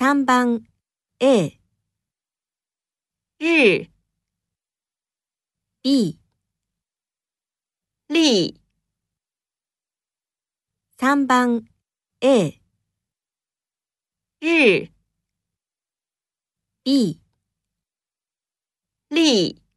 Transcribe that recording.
3番 A、日、B、立、3番 A、日、B、立。